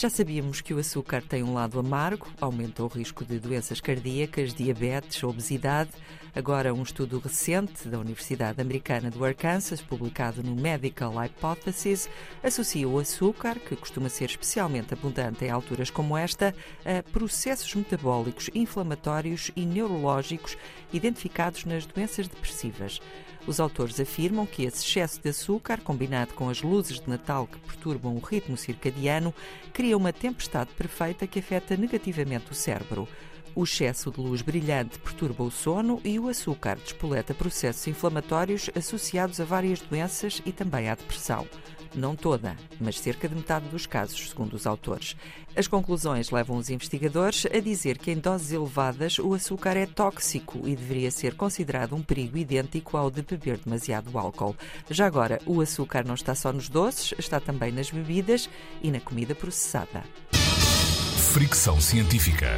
Já sabíamos que o açúcar tem um lado amargo, aumenta o risco de doenças cardíacas, diabetes, obesidade. Agora, um estudo recente da Universidade Americana do Arkansas, publicado no Medical Hypothesis, associa o açúcar, que costuma ser especialmente abundante em alturas como esta, a processos metabólicos inflamatórios e neurológicos identificados nas doenças depressivas. Os autores afirmam que esse excesso de açúcar, combinado com as luzes de Natal que perturbam o ritmo circadiano, cria uma tempestade perfeita que afeta negativamente o cérebro. O excesso de luz brilhante perturba o sono e o açúcar despoleta processos inflamatórios associados a várias doenças e também à depressão. Não toda, mas cerca de metade dos casos, segundo os autores. As conclusões levam os investigadores a dizer que em doses elevadas o açúcar é tóxico e deveria ser considerado um perigo idêntico ao de beber demasiado álcool. Já agora, o açúcar não está só nos doces, está também nas bebidas e na comida processada. Fricção Científica.